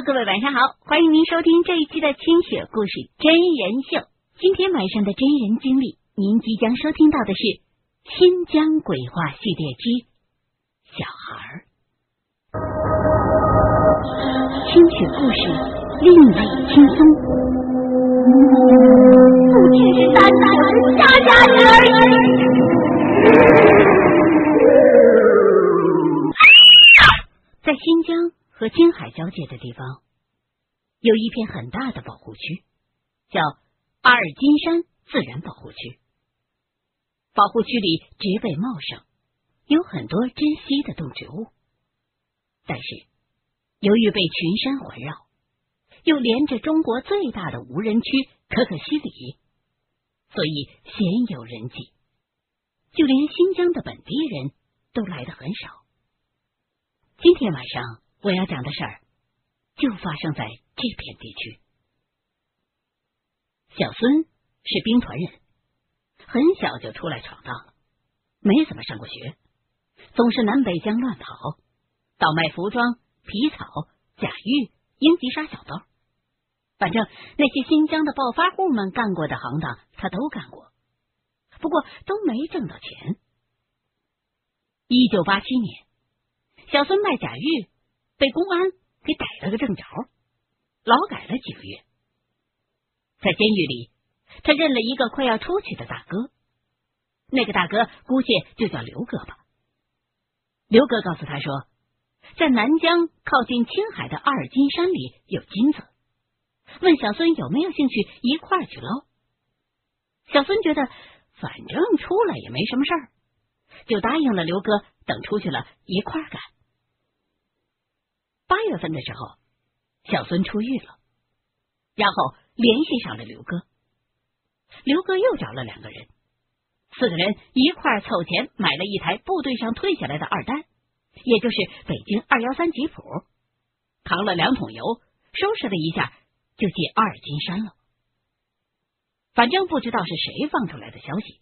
各位晚上好，欢迎您收听这一期的《清雪故事真人秀》。今天晚上的真人经历，您即将收听到的是《新疆鬼话系列之小孩儿》。清雪故事另类轻松，不只是单纯家家人而已。在新疆和青海交界的地方，有一片很大的保护区，叫阿尔金山自然保护区。保护区里植被茂盛，有很多珍稀的动植物。但是，由于被群山环绕，又连着中国最大的无人区可可西里，所以鲜有人迹。就连新疆的本地人都来的很少。今天晚上我要讲的事儿，就发生在这片地区。小孙是兵团人，很小就出来闯荡了，没怎么上过学，总是南北疆乱跑，倒卖服装、皮草、假玉、英吉沙小刀，反正那些新疆的暴发户们干过的行当，他都干过，不过都没挣到钱。一九八七年。小孙卖假玉，被公安给逮了个正着，劳改了几个月。在监狱里，他认了一个快要出去的大哥，那个大哥姑且就叫刘哥吧。刘哥告诉他说，在南疆靠近青海的阿尔金山里有金子，问小孙有没有兴趣一块儿去捞。小孙觉得反正出来也没什么事儿，就答应了刘哥，等出去了一块儿干。八月份的时候，小孙出狱了，然后联系上了刘哥。刘哥又找了两个人，四个人一块凑钱买了一台部队上退下来的二单，也就是北京二幺三吉普，扛了两桶油，收拾了一下，就进阿尔金山了。反正不知道是谁放出来的消息，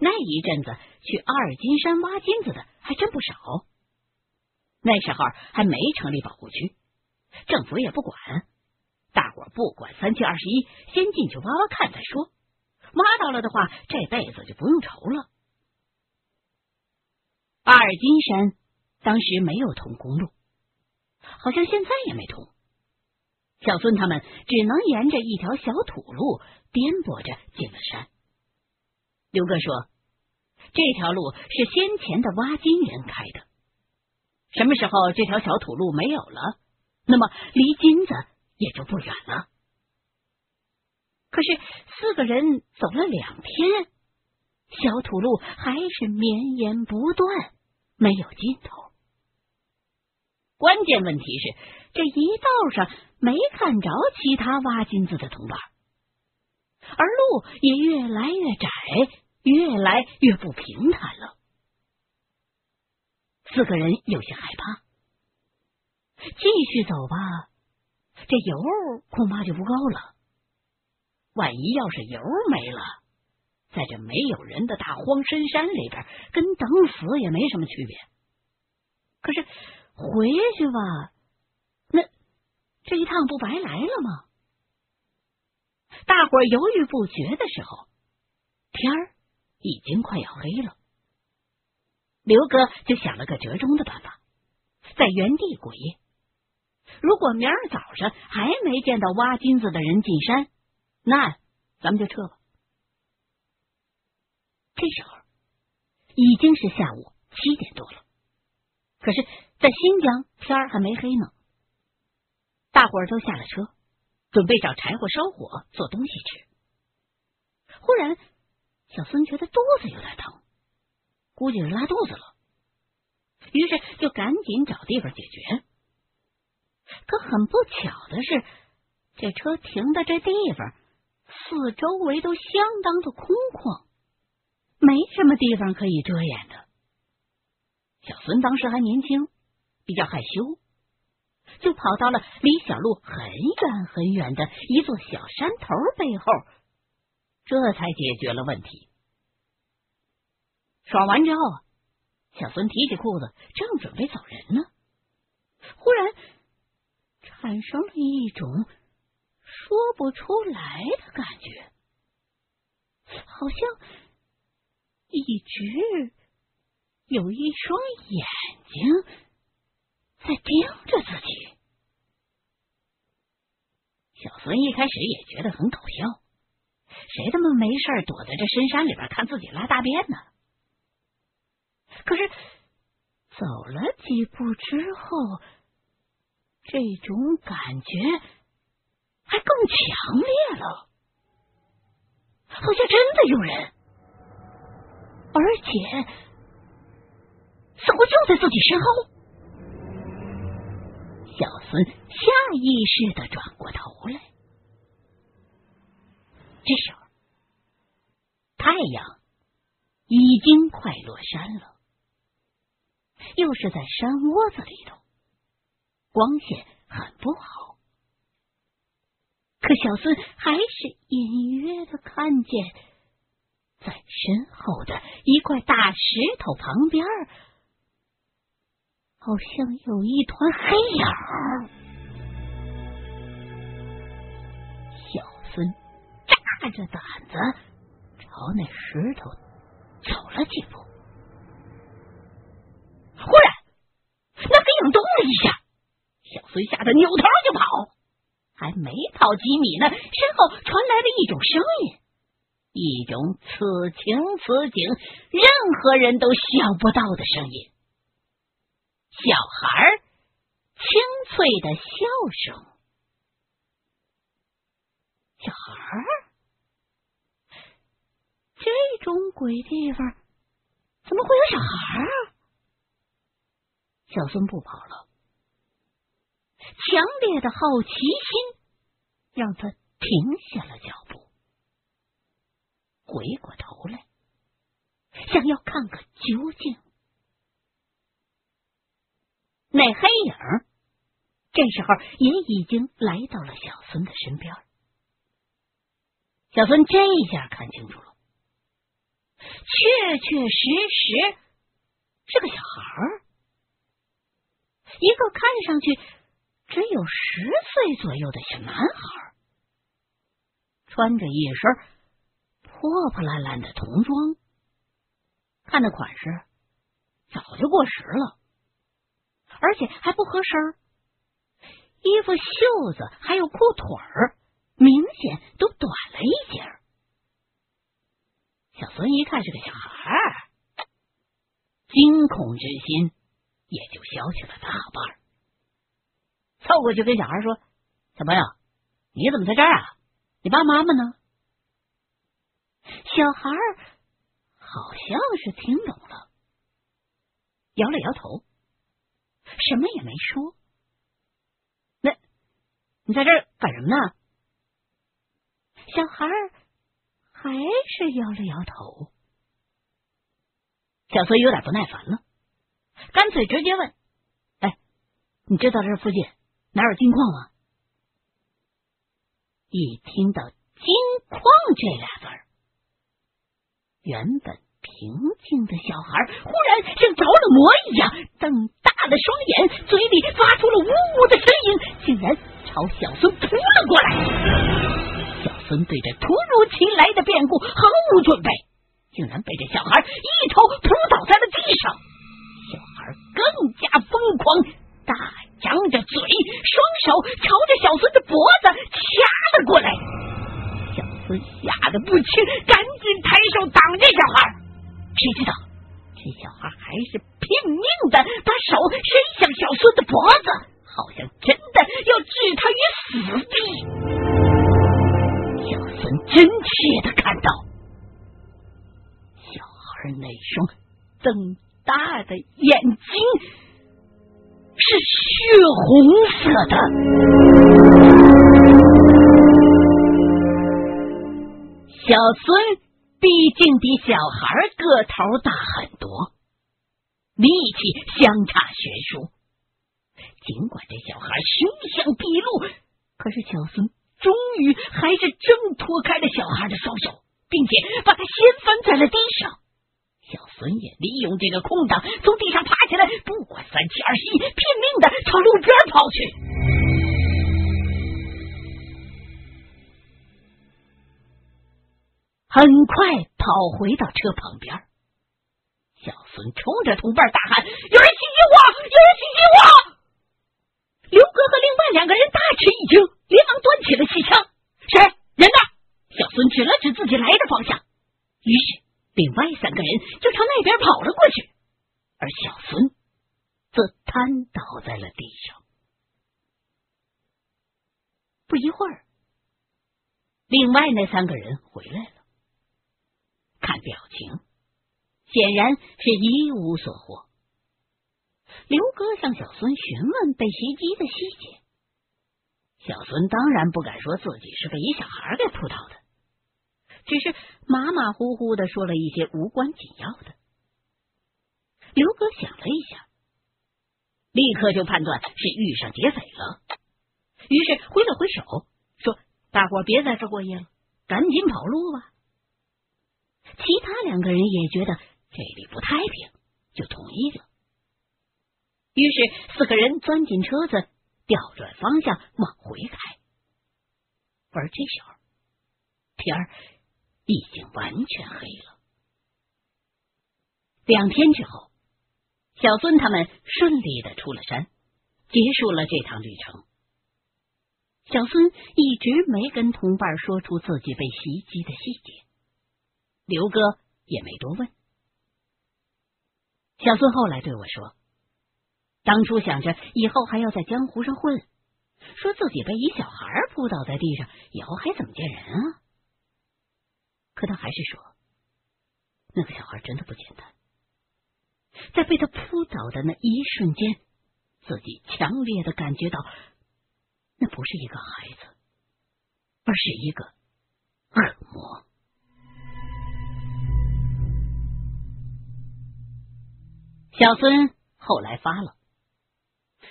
那一阵子去阿尔金山挖金子的还真不少。那时候还没成立保护区，政府也不管，大伙不管三七二十一，先进去挖挖看再说。挖到了的话，这辈子就不用愁了。阿尔金山当时没有通公路，好像现在也没通。小孙他们只能沿着一条小土路颠簸着进了山。刘哥说，这条路是先前的挖金人开的。什么时候这条小土路没有了，那么离金子也就不远了。可是四个人走了两天，小土路还是绵延不断，没有尽头。关键问题是，这一道上没看着其他挖金子的同伴，而路也越来越窄，越来越不平坦了。四个人有些害怕，继续走吧，这油恐怕就不够了。万一要是油没了，在这没有人的大荒深山里边，跟等死也没什么区别。可是回去吧，那这一趟不白来了吗？大伙犹豫不决的时候，天儿已经快要黑了。刘哥就想了个折中的办法，在原地过夜。如果明儿早上还没见到挖金子的人进山，那咱们就撤吧。这时候已经是下午七点多了，可是，在新疆天还没黑呢。大伙儿都下了车，准备找柴火烧火做东西吃。忽然，小孙觉得肚子有点疼。估计是拉肚子了，于是就赶紧找地方解决。可很不巧的是，这车停的这地方四周围都相当的空旷，没什么地方可以遮掩的。小孙当时还年轻，比较害羞，就跑到了离小路很远很远的一座小山头背后，这才解决了问题。爽完之后，小孙提起裤子，正准备走人呢，忽然产生了一种说不出来的感觉，好像一直有一双眼睛在盯着自己。小孙一开始也觉得很搞笑，谁他妈没事躲在这深山里边看自己拉大便呢？可是走了几步之后。这种感觉还更强烈了，好像真的有人，而且似乎就在自己身后。小孙下意识的转过头来，这时候太阳已经快落山了，又是在山窝子里头。光线很不好，可小孙还是隐约的看见，在身后的一块大石头旁边，好像有一团黑影儿。小孙扎着胆子朝那石头走了几步，忽然那黑影动了一下。小孙吓得扭头就跑，还没跑几米呢，身后传来了一种声音，一种此情此景任何人都想不到的声音。小孩清脆的笑声。小孩这种鬼地方怎么会有小孩啊？小孙不跑了。强烈的好奇心让他停下了脚步，回过头来，想要看个究竟。那黑影这时候也已经来到了小孙的身边。小孙这一下看清楚了，确确实实是个小孩儿，一个看上去。只有十岁左右的小男孩，穿着一身破破烂烂的童装，看那款式早就过时了，而且还不合身衣服袖子还有裤腿儿明显都短了一截儿小孙一看是个小孩，惊恐之心也就消去了大半。凑过去跟小孩说：“小朋友，你怎么在这儿啊？你爸妈妈呢？”小孩好像是听懂了，摇了摇头，什么也没说。那，你在这儿干什么呢？小孩还是摇了摇头。小孙有点不耐烦了，干脆直接问：“哎，你知道这附近？”哪有金矿吗？一听到“金矿”这俩字儿，原本平静的小孩忽然像着了魔一样，瞪大了双眼，嘴里发出了呜呜的声音，竟然朝小孙扑了过来。小孙对这突如其来的变故毫无准备，竟然被这小孩一头扑倒在了地上。更加疯狂。大张着嘴，双手朝着小孙的脖子掐了过来。小孙吓得不轻，赶紧抬手挡着小孩。谁知道这小孩还是拼命的把手红色的。小孙毕竟比小孩个头大很多，力气相差悬殊。尽管这小孩凶相毕露，可是小孙终于还是挣脱开了小孩的双手，并且把他掀翻在了地上。小孙也利用这个空档，从地上爬起来，不管三七二十一，拼命的很快跑回到车旁边。小孙冲着同伴大喊：“有人袭击我！有人袭击我！”刘哥和另外两个人大吃一惊，连忙端起了气枪。谁？人呢？小孙指了指自己来的方向。于是，另外三个人就朝那边跑了过去，而小孙则瘫倒在了地上。不一会儿，另外那三个人回来了，看表情，显然是一无所获。刘哥向小孙询问被袭击的细节，小孙当然不敢说自己是被一小孩给扑倒的，只是马马虎虎的说了一些无关紧要的。刘哥想了一下，立刻就判断是遇上劫匪了。于是挥了挥手，说：“大伙别在这过夜了，赶紧跑路吧。”其他两个人也觉得这里不太平，就同意了。于是四个人钻进车子，调转方向往回开。而这时候，天儿已经完全黑了。两天之后，小孙他们顺利的出了山，结束了这趟旅程。小孙一直没跟同伴说出自己被袭击的细节，刘哥也没多问。小孙后来对我说：“当初想着以后还要在江湖上混，说自己被一小孩扑倒在地上，以后还怎么见人啊？”可他还是说，那个小孩真的不简单，在被他扑倒的那一瞬间，自己强烈的感觉到。那不是一个孩子，而是一个恶魔。小孙后来发了，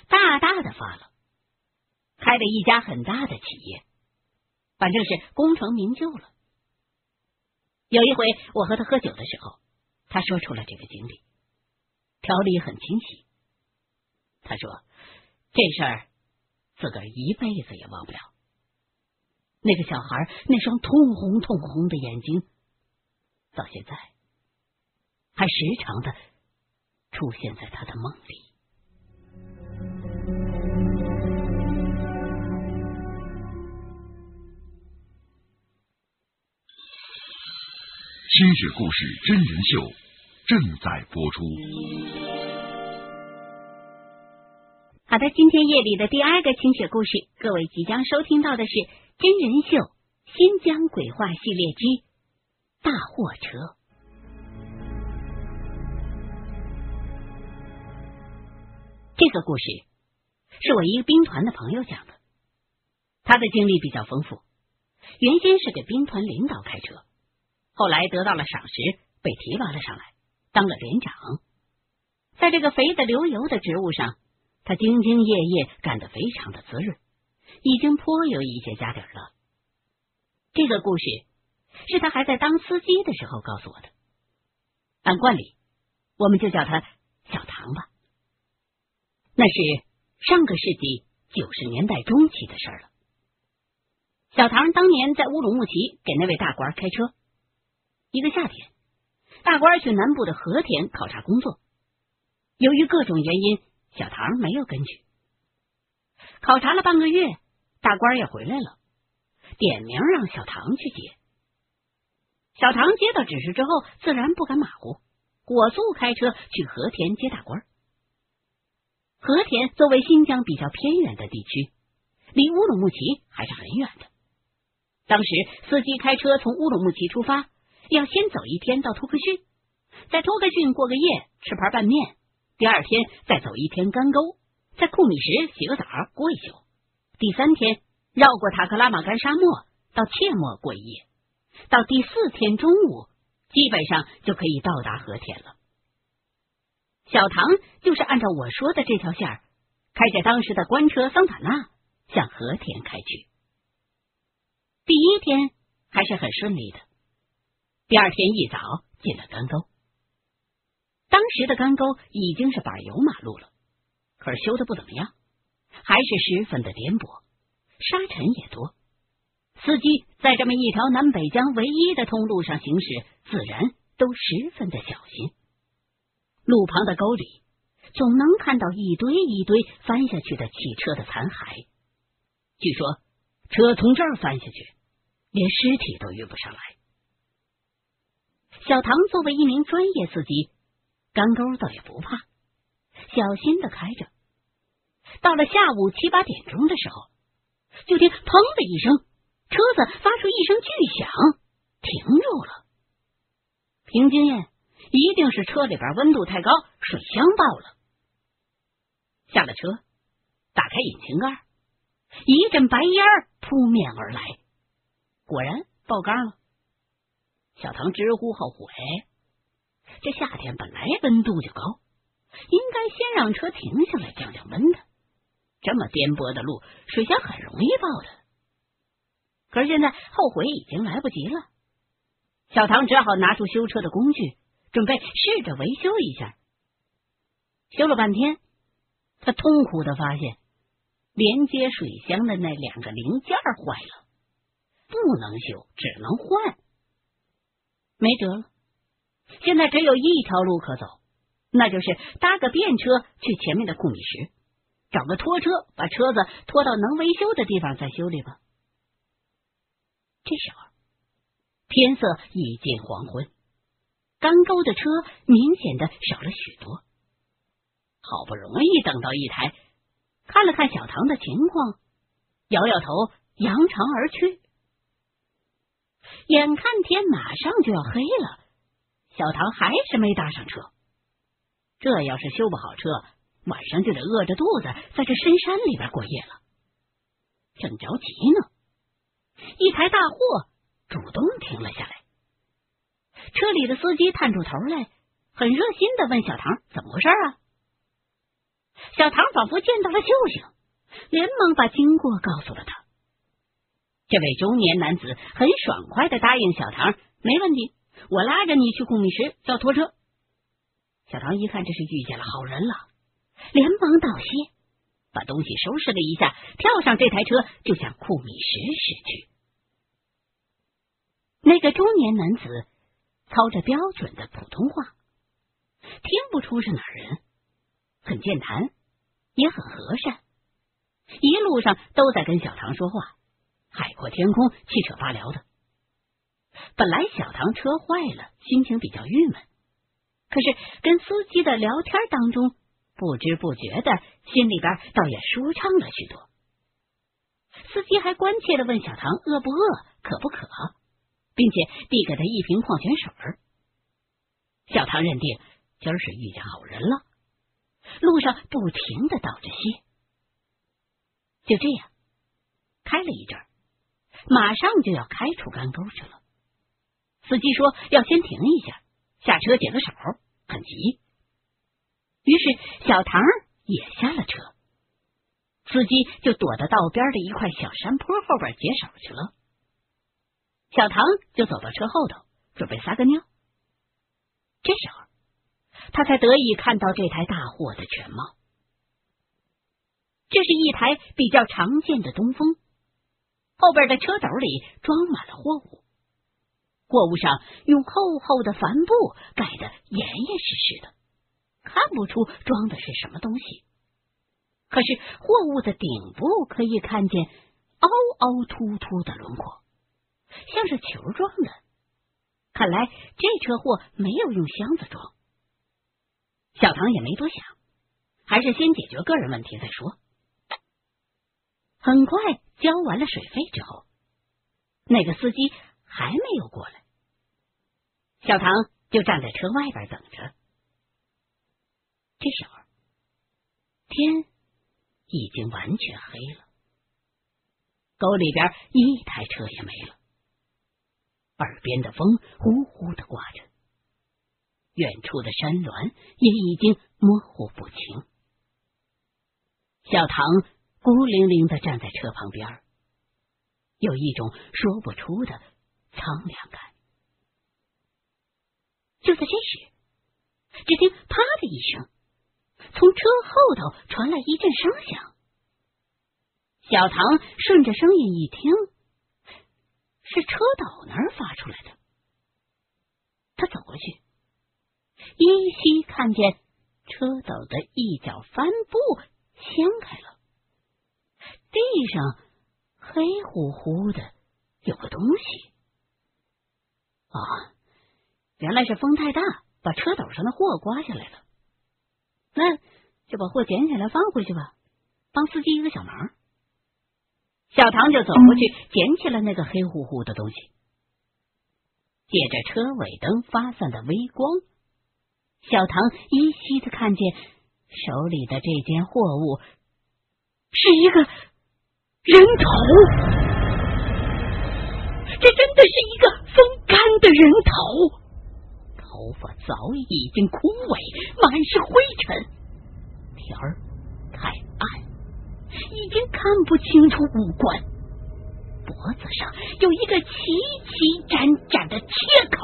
大大的发了，开了一家很大的企业，反正是功成名就了。有一回我和他喝酒的时候，他说出了这个经历，条理很清晰。他说这事儿。自个儿一辈子也忘不了那个小孩那双通红通红的眼睛，到现在还时常的出现在他的梦里。清雪故事真人秀正在播出。好的，今天夜里的第二个清雪故事，各位即将收听到的是真人秀《新疆鬼话系列之大货车》。这个故事是我一个兵团的朋友讲的，他的经历比较丰富。原先是给兵团领导开车，后来得到了赏识，被提拔了上来，当了连长，在这个肥的流油的职务上。他兢兢业业，干得非常的滋润，已经颇有一些家底了。这个故事是他还在当司机的时候告诉我的。按惯例，我们就叫他小唐吧。那是上个世纪九十年代中期的事了。小唐当年在乌鲁木齐给那位大官开车。一个夏天，大官去南部的和田考察工作，由于各种原因。小唐没有跟去，考察了半个月，大官也回来了，点名让小唐去接。小唐接到指示之后，自然不敢马虎，火速开车去和田接大官。和田作为新疆比较偏远的地区，离乌鲁木齐还是很远的。当时司机开车从乌鲁木齐出发，要先走一天到托克逊，在托克逊过个夜，吃盘拌面。第二天再走一天干沟，在库米什洗个澡过一宿。第三天绕过塔克拉玛干沙漠到切莫过一夜。到第四天中午，基本上就可以到达和田了。小唐就是按照我说的这条线儿开着当时的官车桑塔纳向和田开去。第一天还是很顺利的。第二天一早进了干沟。当时的干沟已经是柏油马路了，可是修的不怎么样，还是十分的颠簸，沙尘也多。司机在这么一条南北疆唯一的通路上行驶，自然都十分的小心。路旁的沟里，总能看到一堆一堆翻下去的汽车的残骸。据说，车从这儿翻下去，连尸体都运不上来。小唐作为一名专业司机，干沟倒也不怕，小心的开着。到了下午七八点钟的时候，就听“砰”的一声，车子发出一声巨响，停住了。凭经验，一定是车里边温度太高，水箱爆了。下了车，打开引擎盖，一阵白烟扑面而来，果然爆缸了。小唐直呼后悔，这夏天本来温度就高，应该先让车停下来降降温的。这么颠簸的路，水箱很容易爆的。可是现在后悔已经来不及了，小唐只好拿出修车的工具，准备试着维修一下。修了半天，他痛苦的发现，连接水箱的那两个零件坏了，不能修，只能换。没辙了，现在只有一条路可走，那就是搭个便车去前面的库米什。找个拖车，把车子拖到能维修的地方再修理吧。这时候天色已近黄昏，干沟的车明显的少了许多。好不容易等到一台，看了看小唐的情况，摇摇头，扬长而去。眼看天马上就要黑了，小唐还是没搭上车。这要是修不好车，晚上就得饿着肚子在这深山里边过夜了，正着急呢，一台大货主动停了下来。车里的司机探出头来，很热心的问小唐：“怎么回事啊？”小唐仿佛见到了救星，连忙把经过告诉了他。这位中年男子很爽快的答应小唐：“没问题，我拉着你去库米什叫拖车。”小唐一看，这是遇见了好人了。连忙道谢，把东西收拾了一下，跳上这台车就向库米什驶去。那个中年男子操着标准的普通话，听不出是哪人，很健谈，也很和善，一路上都在跟小唐说话，海阔天空，七扯八聊的。本来小唐车坏了，心情比较郁闷，可是跟司机的聊天当中。不知不觉的，心里边倒也舒畅了许多。司机还关切的问小唐饿不饿，渴不渴，并且递给他一瓶矿泉水儿。小唐认定今儿是遇见好人了，路上不停的道着谢。就这样开了一阵，马上就要开出干沟去了。司机说要先停一下，下车解个手，很急。于是小唐也下了车，司机就躲到道边的一块小山坡后边解手去了。小唐就走到车后头，准备撒个尿。这时候，他才得以看到这台大货的全貌。这是一台比较常见的东风，后边的车斗里装满了货物，货物上用厚厚的帆布盖得严严实实的。看不出装的是什么东西，可是货物的顶部可以看见凹凹凸凸的轮廓，像是球状的。看来这车货没有用箱子装。小唐也没多想，还是先解决个人问题再说。很快交完了水费之后，那个司机还没有过来，小唐就站在车外边等着。这时候，天已经完全黑了，沟里边一台车也没了，耳边的风呼呼的刮着，远处的山峦也已经模糊不清。小唐孤零零的站在车旁边，有一种说不出的苍凉感。就在这时，只听“啪”的一声。从车后头传来一阵声响，小唐顺着声音一听，是车斗那儿发出来的。他走过去，依稀看见车斗的一角帆布掀开了，地上黑乎乎的有个东西。啊，原来是风太大，把车斗上的货刮下来了。那就把货捡起来放回去吧，帮司机一个小忙。小唐就走过去捡起了那个黑乎乎的东西，借着车尾灯发散的微光，小唐依稀的看见手里的这件货物是一个人头，这真的是一个风干的人头，头发早已经枯萎，满是灰尘，天儿太暗。已经看不清楚五官，脖子上有一个齐齐展展的切口，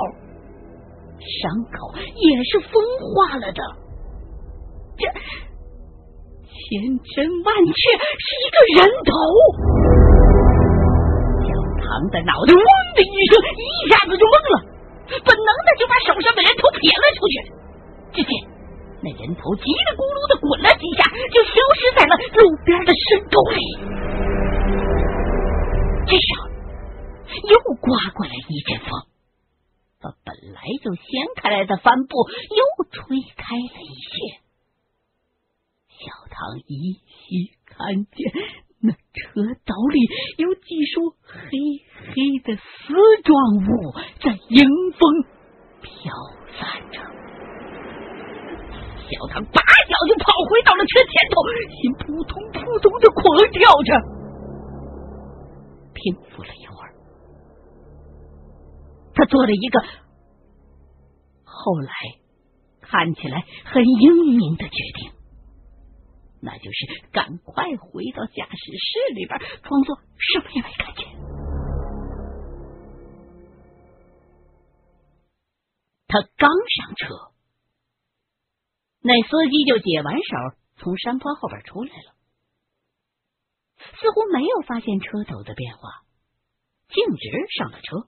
伤口也是风化了的。这千真万确是一个人头。小唐的脑袋嗡的一声，一下子就懵了，本能的就把手上的人头撇了出去。只见。那人头叽里咕噜的滚了几下，就消失在了路边的深沟里。这时候，又刮过来一阵风，把本来就掀开来的帆布又吹开了一些。小唐依稀看见那车斗里有几束黑黑的丝状物在迎风飘散着。小唐拔脚就跑回到了车前头，心扑通扑通的狂跳着。平复了一会儿，他做了一个后来看起来很英明的决定，那就是赶快回到驾驶室里边，装作什么也没看见。他刚上车。那司机就解完手，从山坡后边出来了，似乎没有发现车斗的变化，径直上了车，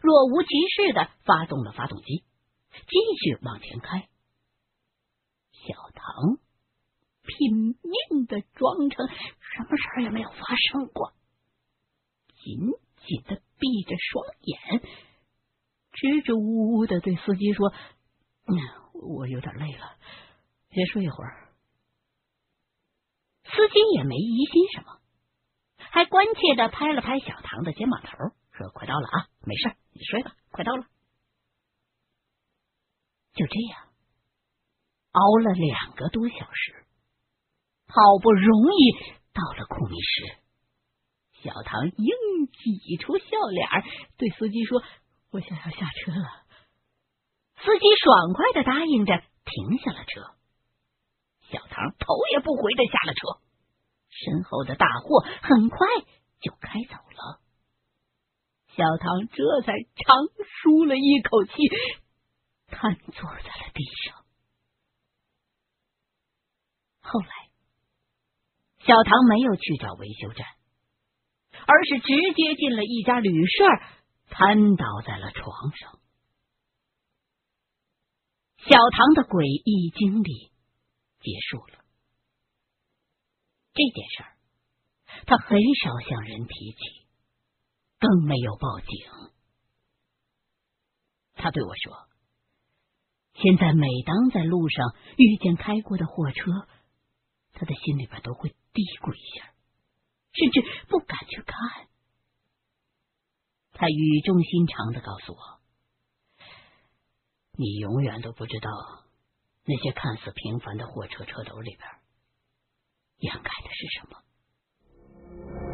若无其事的发动了发动机，继续往前开。小唐拼命的装成什么事儿也没有发生过，紧紧的闭着双眼，支支吾吾的对司机说：“嗯。”我有点累了，先睡一会儿。司机也没疑心什么，还关切的拍了拍小唐的肩膀头，说：“快到了啊，没事，你睡吧，快到了。”就这样，熬了两个多小时，好不容易到了库米什，小唐硬挤出笑脸，对司机说：“我想要下车了。”司机爽快的答应着，停下了车。小唐头也不回的下了车，身后的大货很快就开走了。小唐这才长舒了一口气，瘫坐在了地上。后来，小唐没有去找维修站，而是直接进了一家旅社，瘫倒在了床上。小唐的诡异经历结束了。这件事儿，他很少向人提起，更没有报警。他对我说：“现在每当在路上遇见开过的货车，他的心里边都会嘀咕一下，甚至不敢去看。”他语重心长的告诉我。你永远都不知道那些看似平凡的货车车斗里边掩盖的是什么。